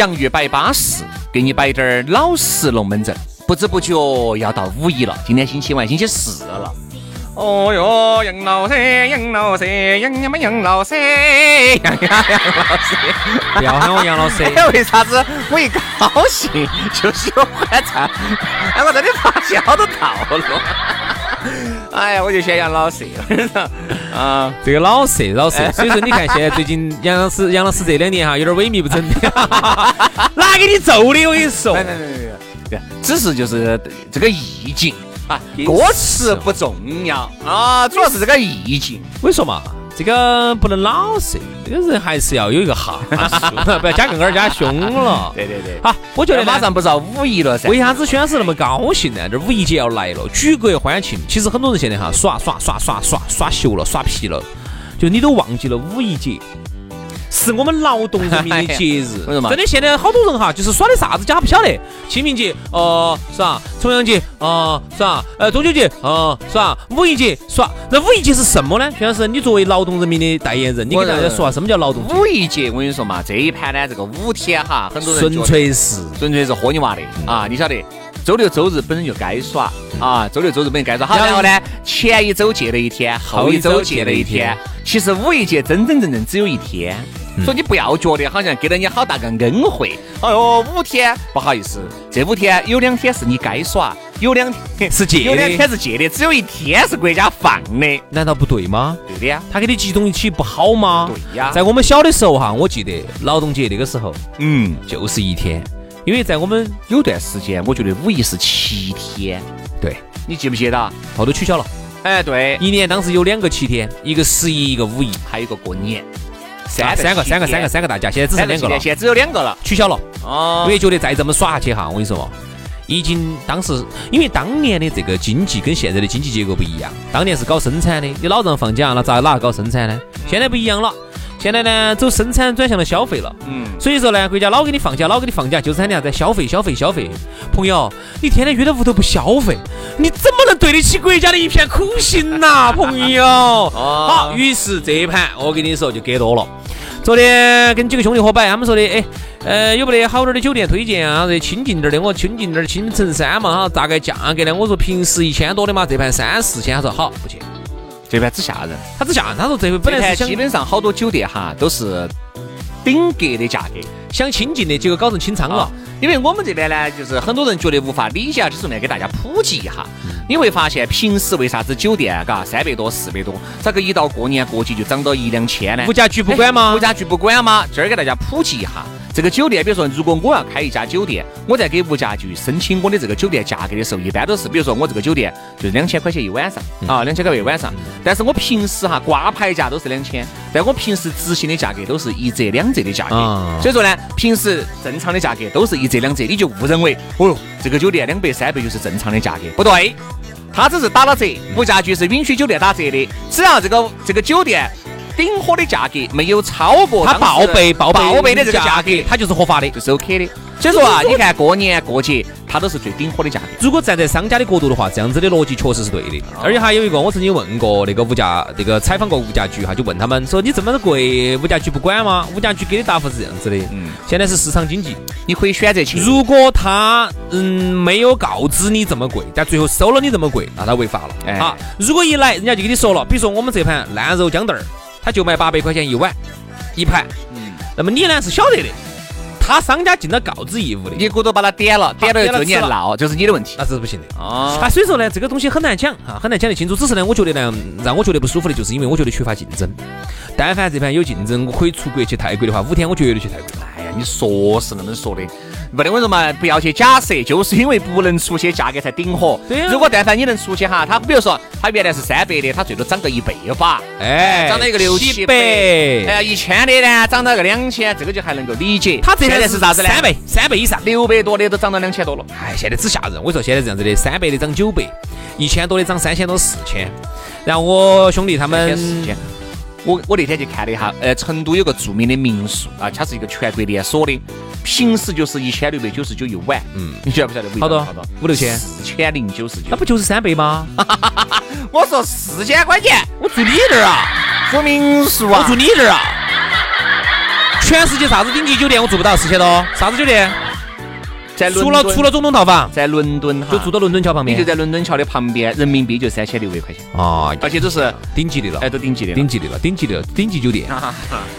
洋芋摆巴适，给你摆点儿老实龙门阵。不知不觉要到五一了，今天星期五，星期四了。哦哟，杨老师，杨老师，杨杨么杨老师，杨杨杨老师，不要喊我杨老师。为啥子我一高兴就喜欢唱？哎，我真的发现好多套路。哎呀，我就喜欢养老师。啊，这个老色老色，所以说你看现在最近杨老师杨老师这两年哈有点萎靡不振的，哪给你揍的？我跟你说，对对对对，只是就是这个意境啊，歌词不重要啊，主要是这个意境。我跟你说嘛。这个不能老是，这个人还是要有一个哈数，不要加杠杆加凶了。对对对，好，我觉得马上不是要五一了噻？为啥子轩老师那么高兴呢？这五一节要来了，举国欢庆。其实很多人现在哈耍耍耍耍耍耍秀了，耍皮了，就你都忘记了五一节。是我们劳动人民的 节日，真的。现在好多人哈，就是耍的啥子假不晓得。清明节，哦，是吧？重阳节，哦，耍？呃，中秋节，哦，耍？五一节耍。那五一节是什么呢？徐老师，你作为劳动人民的代言人，你给大家说下什么叫劳动五一节，我跟你说嘛，这一盘呢，这个五天哈，很多人纯粹是纯粹是喝你娃的啊！你晓得，周六周日本身就该耍啊，周六周日本身该耍。好，然后呢，前一周借了一天，后一周借了一天。其实五一节真真正正只有一天。所以你不要觉得好像给了你好大个恩惠。哎呦，五天不好意思，这五天有两天是你该耍，有两天 是借，有两天是借的，只有一天是国家放的，难道不对吗？对的呀，他给你集中一起不好吗？对呀，在我们小的时候哈，我记得劳动节那个时候，嗯，就是一天，因为在我们有段时间，我觉得五一是七天。对，你记不记得？后头取消了。哎，对，一年当时有两个七天，一个十一，一个五一，还有一个过年。三三个三个三个三个大家，现在只剩两个了，现在只有两个了，取消了。哦，因为觉得再这么耍下去哈，我跟你说，已经当时因为当年的这个经济跟现在的经济结构不一样，当年是搞生产的，你老让放假，那咋哪搞生产呢？现在不一样了。现在呢，走生产转向了消费了，嗯，所以说呢，国家老给你放假，老给你放假，就是喊你啥子消费，消费，消费。朋友，你天天约到屋头不消费，你怎么能对得起国家的一片苦心呐，朋友？哦好，于是这一盘我跟你说就给多了。昨天跟几个兄弟伙摆，他们说的，哎，呃，有没得好点的酒店推荐啊？这亲近点的，我亲近点，青城山嘛哈，大概价格呢？我说平时一千多的嘛，这盘三四千，他说好，不去。这边只吓人，他只吓人。他说这回本来是基本上好多酒店哈都是顶格的价格，想清静的结果搞成清仓了。因为我们这边呢，就是很多人觉得无法理解，就是来给大家普及一下。你会发现平时为啥子酒店嘎三百多、四百多，咋个一到过年过节就涨到一两千呢？物价局不管吗？物价局不管吗？这儿给大家普及一下。这个酒店，比如说，如果我要开一家酒店，我在给物价局申请我的这个酒店价格的时候，一般都是，比如说我这个酒店就是两千块钱一晚上啊，两千块钱一晚上。但是我平时哈挂牌价都是两千，但我平时执行的价格都是一折两折的价格。所以说呢，平时正常的价格都是一折两折，你就误认为哦哟，这个酒店两百三百就是正常的价格，不对，他只是打了折，物价局是允许酒店打折的，只要这个这个酒店。顶火的价格没有超过他报备报报备的这个价格，它就是合法的，就是 OK 的。所以说啊，你看过年过节，它都是最顶火的价格。如果站在商家的角度的话，这样子的逻辑确实是对的。而且还有一个，我曾经问过那个物价，那个采访过物价局哈，就问他们说你这么贵，物价局不管吗？物价局给的答复是这样子的，嗯，现在是市场经济，你可以选择去。如果他嗯没有告知你这么贵，但最后收了你这么贵，那他违法了。好，如果一来人家就跟你说了，比如说我们这盘烂肉豇豆儿，他就卖八百块钱一碗一盘，嗯，那么你呢是晓得的。他商家尽了告知义务的，你骨头把他点了，点了之后你还闹，就是你的问题，那是不行的啊。所以说呢，这个东西很难讲哈，很难讲得清楚。只是呢，我觉得呢，让我觉得不舒服的就是因为我觉得缺乏竞争。但凡这盘有竞争，我可以出国去泰国的话，五天我绝对去泰国。哎呀，你说是那么说的。没得我说嘛，不要去假设，就是因为不能出去，价格才顶火。对如果但凡你能出去哈，他比如说他原来是三百的，他最多涨到一倍吧。哎，涨到一个六七百。哎，一千的呢，涨到个两千，这个就还能够理解。他现在是啥子呢？三倍，三倍以上，六百多的都涨到两千多了。哎，现在只吓人。我说现在这样子的，三百的涨九百，一千多的涨三千多四千。然后我兄弟他们。我我那天去看了一下，呃，成都有个著名的民宿啊，它是一个全国连锁的，平时就是一千六百九十九一晚，嗯，你晓不晓得？好多好多五六千，四千零九十九，那不就是三倍吗？我说四千块钱，我住你这儿啊，住民宿啊，我住你这儿啊，全世界啥子顶级酒店我住不到四千多，啥子酒店？除了除了总统套房，在伦敦哈。就住到伦敦桥旁边，你就在伦敦桥的旁边，人民币就三千六百块钱。啊，而且都是顶级的了，哎，都顶级的，顶级的了，顶级的顶级酒店。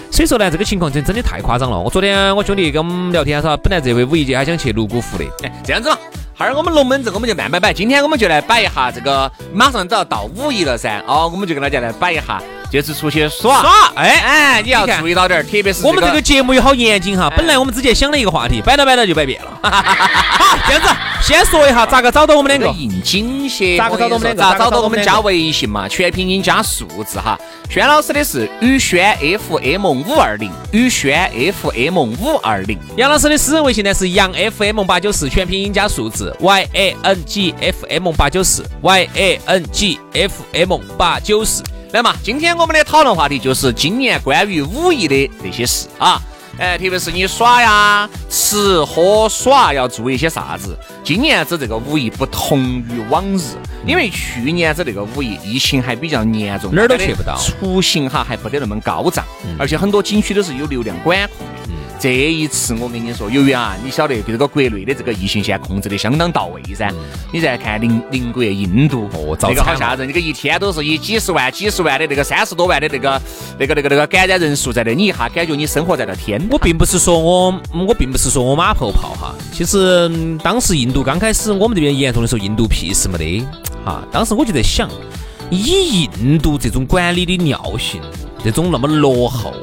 所以说呢，这个情况真真的太夸张了。我昨天我兄弟跟我们聊天说，本来这回五一节还想去泸沽湖的，哎，这样子嘛。哈儿我们龙门阵我们就慢慢摆，今天我们就来摆一下这个，马上都要到五一了噻，哦，我们就跟大家来摆一下，就是出去耍耍，哎哎，你要注意到点儿，特别是我们这个节目也好严谨哈，本来我们之前想了一个话题，摆到摆到就摆变了，好，这样子。先说一下咋个找到我们两个？应景些。咋个找到我们两个？咋找到我们加微信嘛？全拼音加数字哈。轩老师的是宇轩 FM 五二零，宇轩 FM 五二零。杨老师的私人微信呢是杨 FM 八九四，全拼音加数字 Y A N G F M 八九四，Y A N G F M 八九四。来嘛，今天我们的讨论话题就是今年关于五一的那些事啊。哎，特别是你耍呀、吃喝耍要注意些啥子？今年子这个五一不同于往日，因为去年子这个五一疫情还比较严重，哪儿都去不到，出行哈还不得那么高涨，而且很多景区都是有流量管控。这一次我跟你说，由于啊，你晓得这个国内的这个疫情现在控制的相当到位噻。你再看邻邻国印度，哦，这个好吓人，这个一天都是以几十万、几十万的这个三十多万的这个、那个、那个、那个感染人数在那，你一下感觉你生活在了天。我并不是说我，我并不是说我马后炮哈。其实当时印度刚开始我们这边严重的时候，印度屁事没得哈。当时我就在想，以印度这种管理的尿性，这种那么落后。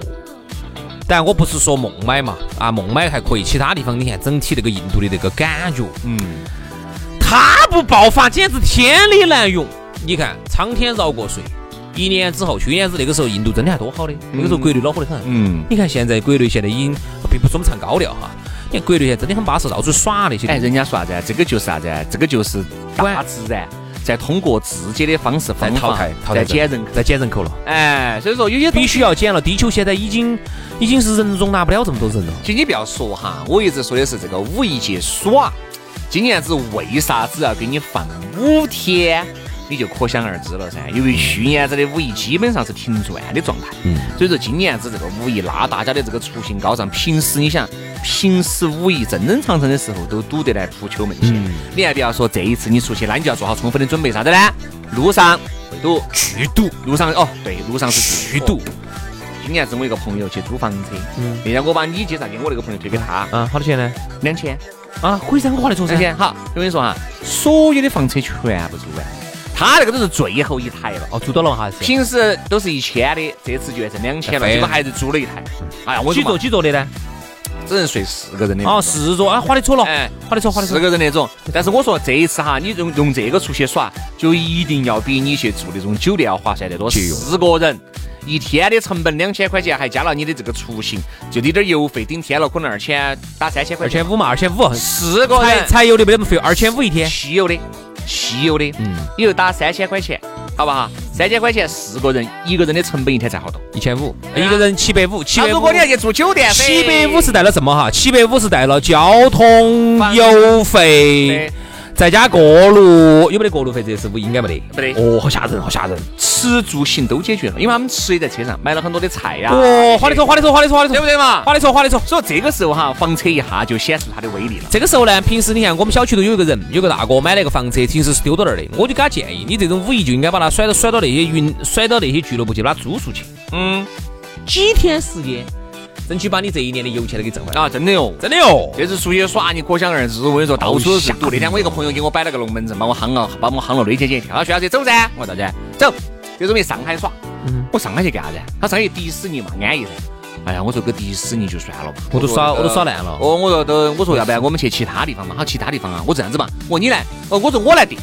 但我不是说孟买嘛，啊，孟买还可以，其他地方你看整体那个印度的那个感觉，嗯，它不爆发简直天理难容。你看苍天饶过谁？一年之后，去年子那个时候印度真的还多好的，那个时候国内恼火的很。嗯，你看现在国内现在已经并不是我们唱高调哈，你看国内现在真的很巴适，到处耍那些。哎，人家说啥子？这个就是啥子？这个就是大自然。在通过自己的方式方淘汰，在减人，口，再减人口了。哎，所以说有些必须要减了。地球现在已经已经是人容纳不了这么多人了。其实你不要说哈，我一直说的是这个五一节耍，今年子为啥子要给你放五天？你就可想而知了噻，因为去年子的五一基本上是停转的状态，嗯，所以说今年子这个五一，那大家的这个出行高涨。平时你想，平时五一正正常常的时候都堵得来扑球门线，你还不要说这一次你出去，那你就要做好充分的准备，啥子呢？路上会堵，巨堵，路上哦，对，路上是巨堵。今年是我一个朋友去租房车，嗯，那天我把你介绍给我那个朋友推给他，啊，好多钱呢？两千，啊，可以噻，我花得着噻。好，我跟你说哈，所有的房车全部租完。他那个都是最后一台了哦，租到了哈。平时都是一千的，这次就要挣两千了，结果还是租了一台。哎呀，我几座几座的呢？只能睡四个人的。哦，四桌啊，划得错了，哎，划得错，划得错。四个人那种。但是我说这一次哈，你用用这个出去耍，就一定要比你去住那种酒店要划算得多。四个人一天的成本两千块钱，还加了你的这个出行，就你点油费顶天了，可能二千打三千块。二千五嘛，二千五。四个人柴油的没得么费，二千五一天。汽油的。汽油的，嗯，你就打三千块钱，好不好？三千块钱四个人，一个人的成本一天才好多？一千五，一个人七百五，七百五。如果你要去住酒店，七百五是带了什么哈？七百五是带了交通油费。再加过路，有没得过路费？这是不应该没得，没得。哦，好吓人，好吓人。吃住行都解决了，因为他们吃也在车上，买了很多的菜呀。哦，花的错，花的错，花的错，花的错，对不对嘛？花的错，花的错。所以这个时候哈，房车一下就显示它的威力了。这个时候呢，平时你看我们小区头有一个人，有个大哥买了一个房车，平时是丢到那儿的。我就给他建议，你这种五一就应该把它甩到甩到那些云，甩到那些俱乐部去，把它租出去。嗯，几天时间。争取把你这一年的油钱都给挣回来啊！真的哟，真的哟。这次出去耍，你可想而知。我跟你说，到处都是堵。那天我一个朋友给我摆了个龙门阵，把我夯了，把我夯了。那天去，他说：“徐老师走噻。”我说：“到噻，走。”这准备上海耍。我上海去干啥子？他上海迪士尼嘛，安逸噻。哎呀，我说个迪士尼就算了吧，我都耍，我都耍烂了。哦，我说都，我说要不然我们去其他地方嘛？好，其他地方啊，我这样子嘛，我说你来，哦，我说我来定。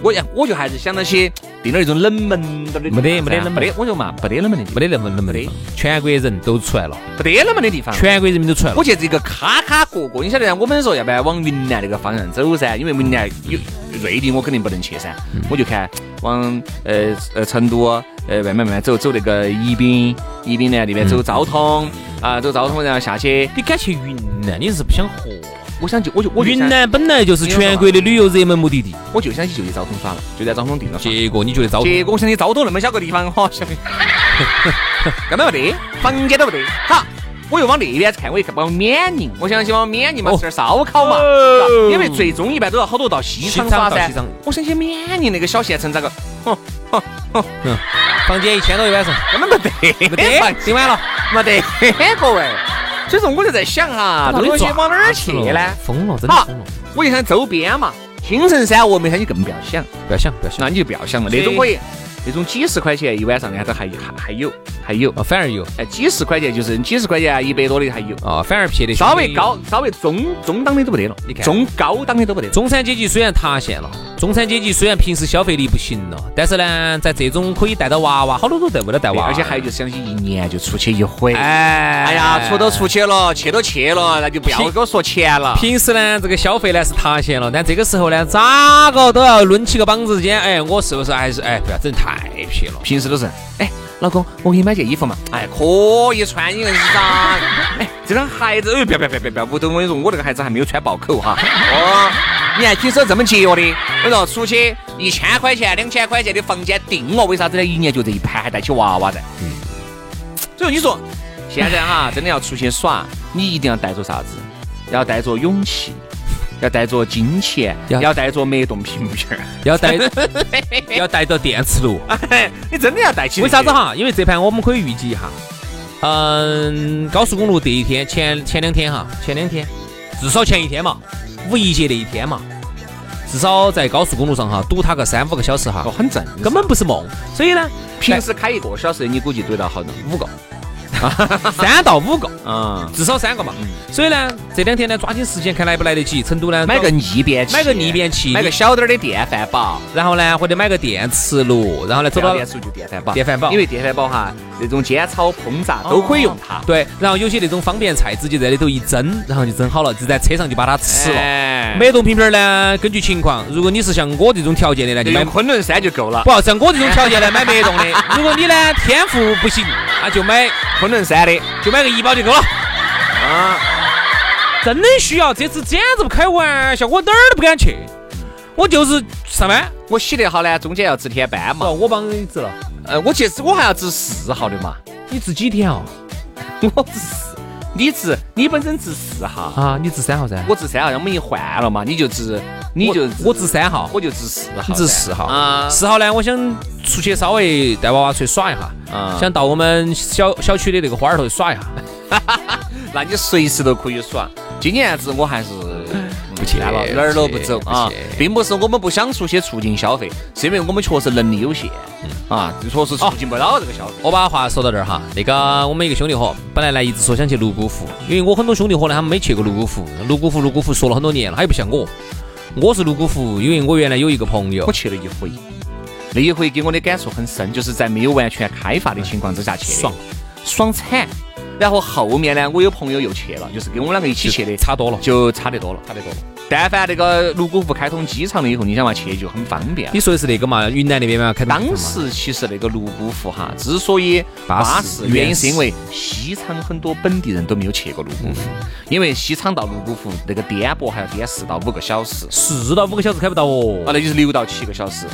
我呀，我就还是想那些。定了一种冷门的，没得没得冷没得，我说嘛，没得冷门的，没得冷门冷门的，全国人都出来了，没得冷门的地方，全国人民都出来了。我去这个卡卡角角，你晓得我们说要不要往云南那个方向走噻？因为云南有瑞丽，我肯定不能去噻。我就看往呃呃成都呃慢慢慢慢走，走那个宜宾，宜宾呢那边走昭通啊，走昭通然后下去。你敢去云南？你是不想活？我想就我就我云南本来就是全国的旅游热门目的地，我就想去就去昭通耍了，就在昭通定了。结果你觉得昭？结果我想去昭通那么小个地方，哈，根本没得，房间都没得。好，我又往那边看，我一看往缅宁，我想去往缅宁嘛吃点烧烤嘛，因为最终一般都要好多到西昌耍噻。我想去缅宁那个小县城咋个？哼哼哼，房间一千多一晚上，根本没得，没得，订完了，没得，各位。所以说我就在想哈，这东西往哪儿去呢？疯了，真的疯了！我就想周边嘛，青城山峨眉山你更不要想，不要想，不要想，那你就不要想了，那种可以。那种几十块钱一晚上的都还还还有还有。哦，反而有。哎，几十块钱就是几十块钱啊，一百多的还有。哦，反而撇的稍微高稍微中中档的都不得了，你看。中高档的都不得。中产阶级虽然塌陷了，中产阶级虽然平时消费力不行了，但是呢，在这种可以带到娃娃，好多都带不了带娃娃，而且还有就是想起一年就出去一回，哎，哎呀，出都出去了，去都去了，那就不要给我说钱了。平时呢，这个消费呢是塌陷了，但这个时候呢，咋个都要抡起个膀子尖，哎，我是不是还是哎，不要整太撇了。平时都是，哎，老公，我给你买件衣服嘛，哎，可以穿，你硬是啥？哎，这双鞋子，哎，不要不要不要不要，屋头我跟你说，我这个孩子还没有穿爆口哈。哦，你还听说这么节约的？我说出去一千块钱、两千块钱的房间定了，为啥子呢？一年就这一盘，还带起娃娃在。嗯。所以你说，现在哈，真的要出去耍，你一定要带着啥子？要带着勇气。要带着金钱，要带着脉动屏幕片，要带 要带着电磁炉。你真的要带起？为啥子哈？因为这盘我们可以预计一下，嗯，高速公路第一天前前两天哈，前两天至少前一天嘛，五一节那一天嘛，至少在高速公路上哈堵它个三五个小时哈，很正，根本不是梦。所以呢，平时开一个小时，你估计堵到好多五个。三到五个，嗯，至少三个嘛。所以呢，这两天呢，抓紧时间看来不来得及。成都呢，买个逆变器，买个逆变器，买个小点儿的电饭煲，然后呢，或者买个电磁炉，然后呢，走到电磁炉就电饭煲，电饭煲，因为电饭煲哈，那种煎炒烹炸都可以用它。对，然后有些那种方便菜，直接在里头一蒸，然后就蒸好了，就在车上就把它吃了。脉动瓶瓶呢，根据情况，如果你是像我这种条件的呢，就买昆仑山就够了。不，像我这种条件呢，买脉动的。如果你呢天赋不行，那就买昆仑山的。就买个一包就够了啊！真的需要，这次简直不开玩笑，我哪儿都不敢去，我就是上班。我洗得好呢，中间要值天班嘛。哦我帮你值了。呃，我其实我还要值四号的嘛。你值几天哦？我值四，你值你本身值四号啊？你值三号噻？我值三号，我们一换了嘛，你就值，你就我值三号，我就值四号。你值四号啊？四号呢？我想出去稍微带娃娃出去耍一下。想到我们小小区的那个花儿头耍一下，那你随时都可以耍。今年子我还是 不去了，哪儿都不走啊，并不是我们不想出去促进消费，是因为我们确实能力有限啊，确实促进不了这个消费。我把话说到这儿哈，那个我们一个兄弟伙，本来呢一直说想去泸沽湖，因为我很多兄弟伙呢他们没去过泸沽湖，泸沽湖泸沽湖说了很多年了，他又不像我，我是泸沽湖，因为我原来有一个朋友，我去了一回。那一回给我的感触很深，就是在没有完全开发的情况之下去，爽，爽惨。然后后面呢，我有朋友又去了，就是跟我们两个一起去的，差多了，就差得多了，差得多了。但凡那个泸沽湖开通机场了以后，你想嘛去就很方便。你说的是那个嘛，云南那边嘛，开当时其实那个泸沽湖哈，之所以巴适，原因是因为西昌很多本地人都没有去过泸沽湖，因为西昌到泸沽湖那个颠簸还要颠四到五个小时，四到五个小时开不到哦，啊，那就是六到七个小时。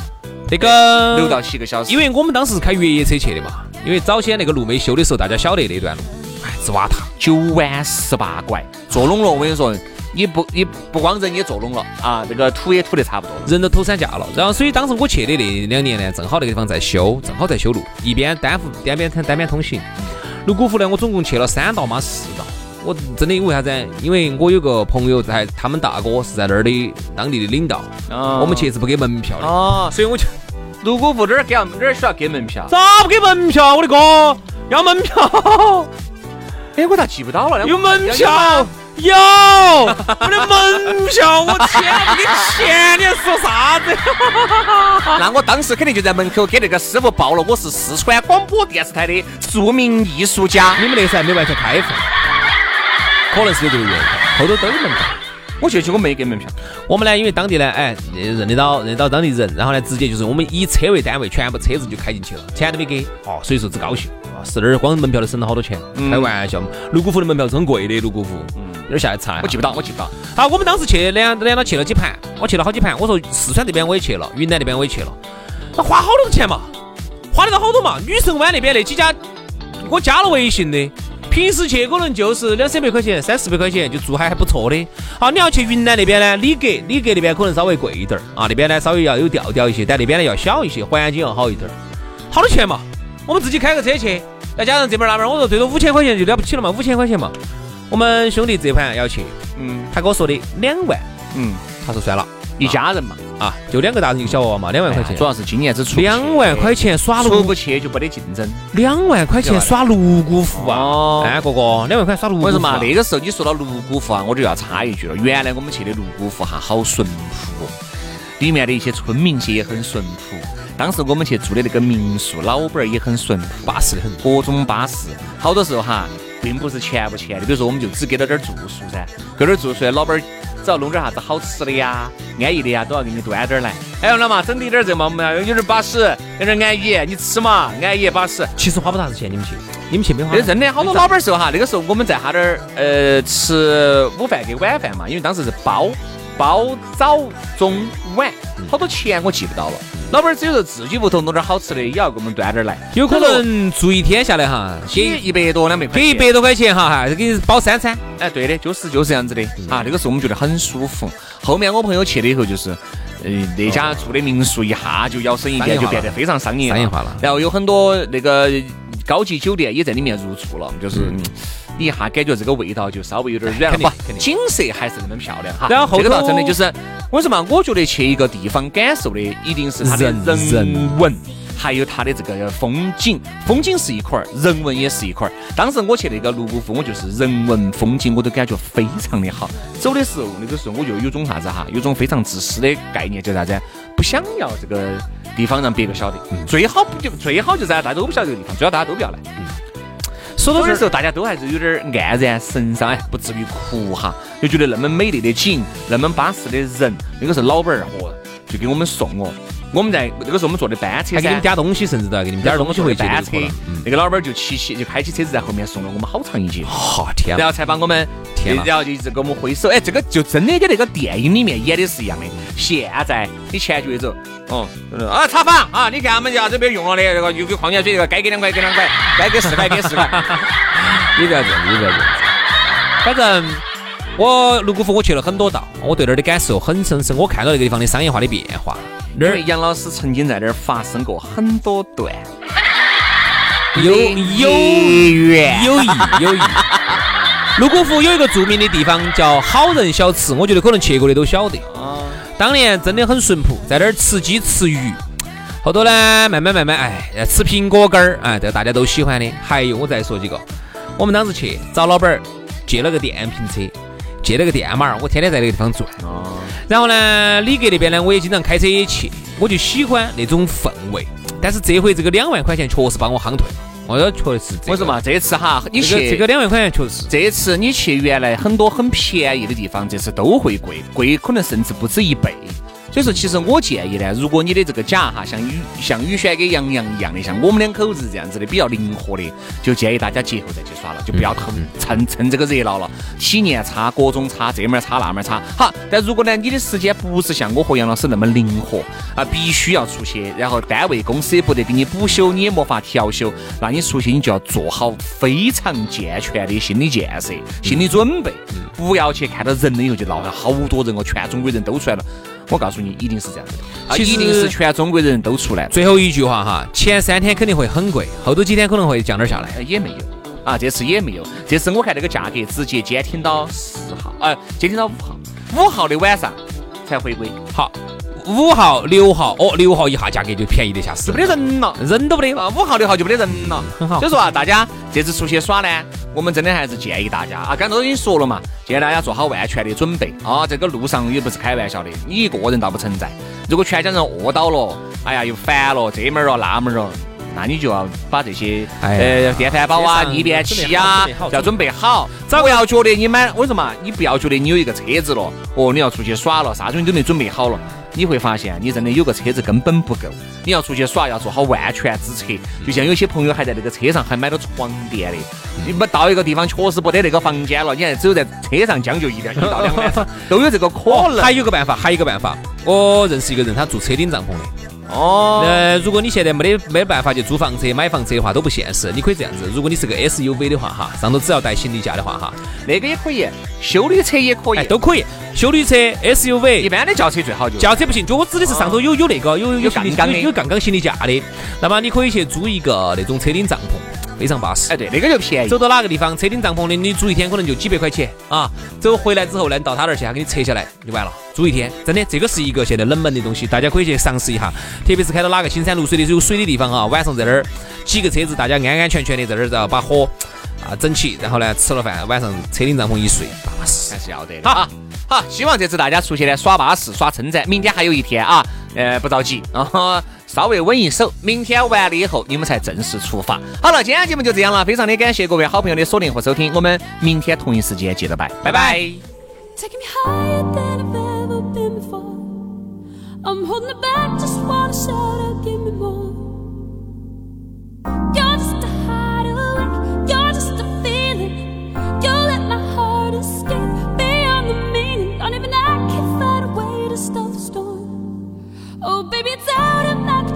那个六到七个小时，因为我们当时是开越野车去的嘛，因为早先那个路没修的时候，大家晓得那段路，哎，直瓦塌，九弯十八拐，坐拢了。我跟你说，你不你不光人也坐拢了啊，这个土也土得差不多，人都偷散架了。然后，所以当时我去的那两年呢，正好那个地方在修，正好在修路，一边单幅单边单边通行。泸沽湖呢，我总共去了三道嘛四道，我真的因为啥子？因为我有个朋友在，他们大哥是在那儿的当地的领导，我们去是不给门票的，哦，所以我就。泸沽湖这儿给哪儿需要给门票？咋不给门票？我的哥，要门票！哎，我咋记不到了？有门票，有我的门票！我天，不给钱，你还说啥子？那我当时肯定就在门口给那个师傅报了，我是四川广播电视台的著名艺术家。你们那时候还没完全开放，可能是有这个原因，后头都有门票。我去去，我没给门票。我们呢，因为当地呢，哎，认得到认得到当地人，然后呢，直接就是我们以车为单位，全部车子就开进去了，钱都没给，哦，所以说只高兴啊，是那儿光门票都省了好多钱，开玩笑嘛。泸沽湖的门票是很贵的，泸沽湖，嗯，那儿下来查，我记不到，我记不到。好，我们当时去两两到去了几盘，我去了好几盘。我说四川这边我也去了，云南那边我也去了，那花好多钱嘛，花得到好多嘛。女神湾那边那几家，我加了微信的。平时去可能就是两三百块钱、三四百块钱就住还还不错的。好，你要去云南那边呢，里格，里格那边可能稍微贵一点儿啊，那边呢稍微要有调调一些，但那边呢要小一些，环境要好一点儿。好多钱嘛？我们自己开个车去，再加上这边那边，我说最多五千块钱就了不起了嘛，五千块钱嘛。我们兄弟这盘要去，嗯，他跟我说的两万，嗯，他说算了。一家人嘛，啊，就两个大人一个小娃娃嘛，两万块钱。主要是今年子出两万块钱耍泸，出不去就没得竞争。两万块钱耍泸沽湖啊！哎，哥哥，两万块耍泸沽湖。我说嘛，那个时候你说到泸沽湖啊，我就要插一句了。原来我们去的泸沽湖哈，好淳朴，里面的一些村民些也很淳朴。当时我们去住的那个民宿，老板儿也很淳朴，巴适的很，各种巴适。好多时候哈，并不是钱不钱的，比如说我们就只给了点住宿噻，给点住宿，老板儿。只要弄点啥子好吃的呀、安逸的呀，都要给你端点儿来。哎，老嘛，整滴点儿这嘛，我们有点巴适，有点安逸。你吃嘛，安逸巴适。其实花不啥子钱，你们去，你们去没花。那真的好多老板儿说哈，那个时候我们在他那儿呃吃午饭跟晚饭嘛，因为当时是包包早中晚，好多钱我记不到了。老板儿只有说自己屋头弄点好吃的，也要给我们端点来。有可能住一天下来哈，给一百多两百块，给一百多块钱哈，还是给包三餐。哎，对的，就是就是这样子的啊。那个时候我们觉得很舒服。后面我朋友去了以后，就是，呃，那家住的民宿一下就摇身一变，就变得非常商业商业化了。然后有很多那个高级酒店也在里面入住了，就是你一下感觉这个味道就稍微有点软了。不，景色还是那么漂亮哈。然后这个倒真的就是。我说嘛，我觉得去一个地方感受的一定是它的人文，还有它的这个风景。风景是一块儿，人文也是一块儿。当时我去那个泸沽湖，我就是人文风景我都感觉非常的好。走的时候，那个时候我就有种啥子哈，有种非常自私的概念，叫啥子？不想要这个地方让别个晓得，最好不就最好就是大家都不晓得这个地方，最好大家都不要来。说到这时候，大家都还是有点黯然神伤，哎，不至于哭哈，就觉得那么美丽的景，那么巴适的人，那个是老板儿嚯，就给我们送哦。我们在那个时候我们坐的班车，还给你们点东西，甚至都要给你们点东西回班车。那个老板儿就骑骑就开起车子在后面送了我们好长一截。哈天！然后才把我们，天然后就一直给我们挥手。哎，这个就真的跟那个电影里面演的是一样的。现在你前脚一走，哦，啊查房啊，你看我们家这边用了的那个又给矿泉水，这个该给两块给两块，该给四块给四块。你不要这样，你不要这样。反正我泸沽湖我去了很多道，我对那儿的感受很深深。我看到那个地方的商业化的变化。那儿杨老师曾经在那儿发生过很多段 有有缘友谊有谊。泸沽湖有一个著名的地方叫好人小吃，我觉得可能去过的都晓得。当年真的很淳朴，在那儿吃鸡吃鱼。后头呢，慢慢慢慢，哎，吃苹果干儿，哎，这大家都喜欢的。还有我再说几个，我们当时去找老板儿借了个电瓶车，借了个电马儿，我天天在那个地方转。然后呢，李格那边呢，我也经常开车也去，我就喜欢那种氛围。但是这回这个两万块钱确实把我夯退了。我说确实是这个。为什么？这次哈，你去这个两万块钱确实。这次你去原来很多很便宜的地方，这次都会贵，贵可能甚至不止一倍。所以说，其实我建议呢，如果你的这个假哈，像宇像宇轩跟杨洋一样的，像我们两口子这样子的比较灵活的，就建议大家节后再去耍了，就不要趁趁趁这个热闹了，体验差，各种差，这门差那门差。好，但如果呢，你的时间不是像我和杨老师那么灵活啊，必须要出去，然后单位公司也不得给你补休，你也没法调休，那你出去你就要做好非常健全的心理建设、心理准备，不要去看到人了以后就闹了好多人哦，全中国人都出来了。我告诉你，一定是这样子的，啊，一定是全中国人都出来。最后一句话哈，前三天肯定会很贵，后头几天可能会降点下来。也没有啊，这次也没有，这次我看这个价格直接监听到四号，呃，监听到五号，五号的晚上才回归。好。五号、六号，哦，六号一下价格就便宜得吓死，没得人了，人都不得啊。五号、六号就没得人了，很好。所以说啊，大家这次出去耍呢，我们真的还是建议大家啊，刚才都已经说了嘛，建议大家做好万全的准备啊。这个路上也不是开玩笑的，你一个人倒不存在，如果全家人饿到了，哎呀又烦了，这门儿了那门儿了。那你就要把这些呃电饭煲啊、逆变器啊要准备好，不要觉得你买为什么？你不要觉得你有一个车子了，哦，你要出去耍了，啥东西都没准备好了，你会发现你真的有个车子根本不够。你要出去耍，要做好万全之策。就像有些朋友还在那个车上还买了床垫的，你们到一个地方确实不得那个房间了，你还只有在车上将就一点一到两晚上 都有这个可能。还有个办法，还有一个办法，我认识一个人，他住车顶帐篷的。哦，呃，如果你现在没得没办法去租房车、买房车的话，都不现实。你可以这样子，如果你是个 SUV 的话，哈，上头只要带行李架的话，哈，那个也可以，修理车也可以，都可以。修理车、SUV，一般的轿车最好就轿车不行，就我指的是上头有有那个有有杠杠的有杠杠行李架的，那么你可以去租一个那种车顶帐篷。非常巴适，哎，对，那个就便宜。走到哪个地方，车顶帐篷的，你租一天可能就几百块钱啊。走回来之后呢，到他那儿去，他给你拆下来就完了。租一天，真的，这个是一个现在冷门的东西，大家可以去尝试一下。特别是开到哪个青山绿水的有水的地方啊，晚上在那儿几个车子，大家安安全全的在那儿，然后把火啊整起，然后呢吃了饭，晚上车顶帐篷一睡，巴适还是要得的。好，好，希望这次大家出去呢耍巴适，耍称赞。明天还有一天啊，呃，不着急啊。稍微稳一手，明天完了以后，你们才正式出发。好了，今天节目就这样了，非常的感谢各位好朋友的锁定和收听，我们明天同一时间接着拜，拜拜。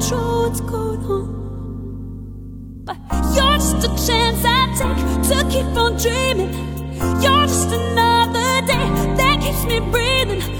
What's going on. But you're just a chance I take to keep on dreaming. You're just another day that keeps me breathing.